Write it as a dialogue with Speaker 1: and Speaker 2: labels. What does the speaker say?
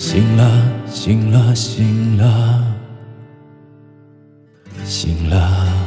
Speaker 1: 醒了。醒了，醒了，醒了。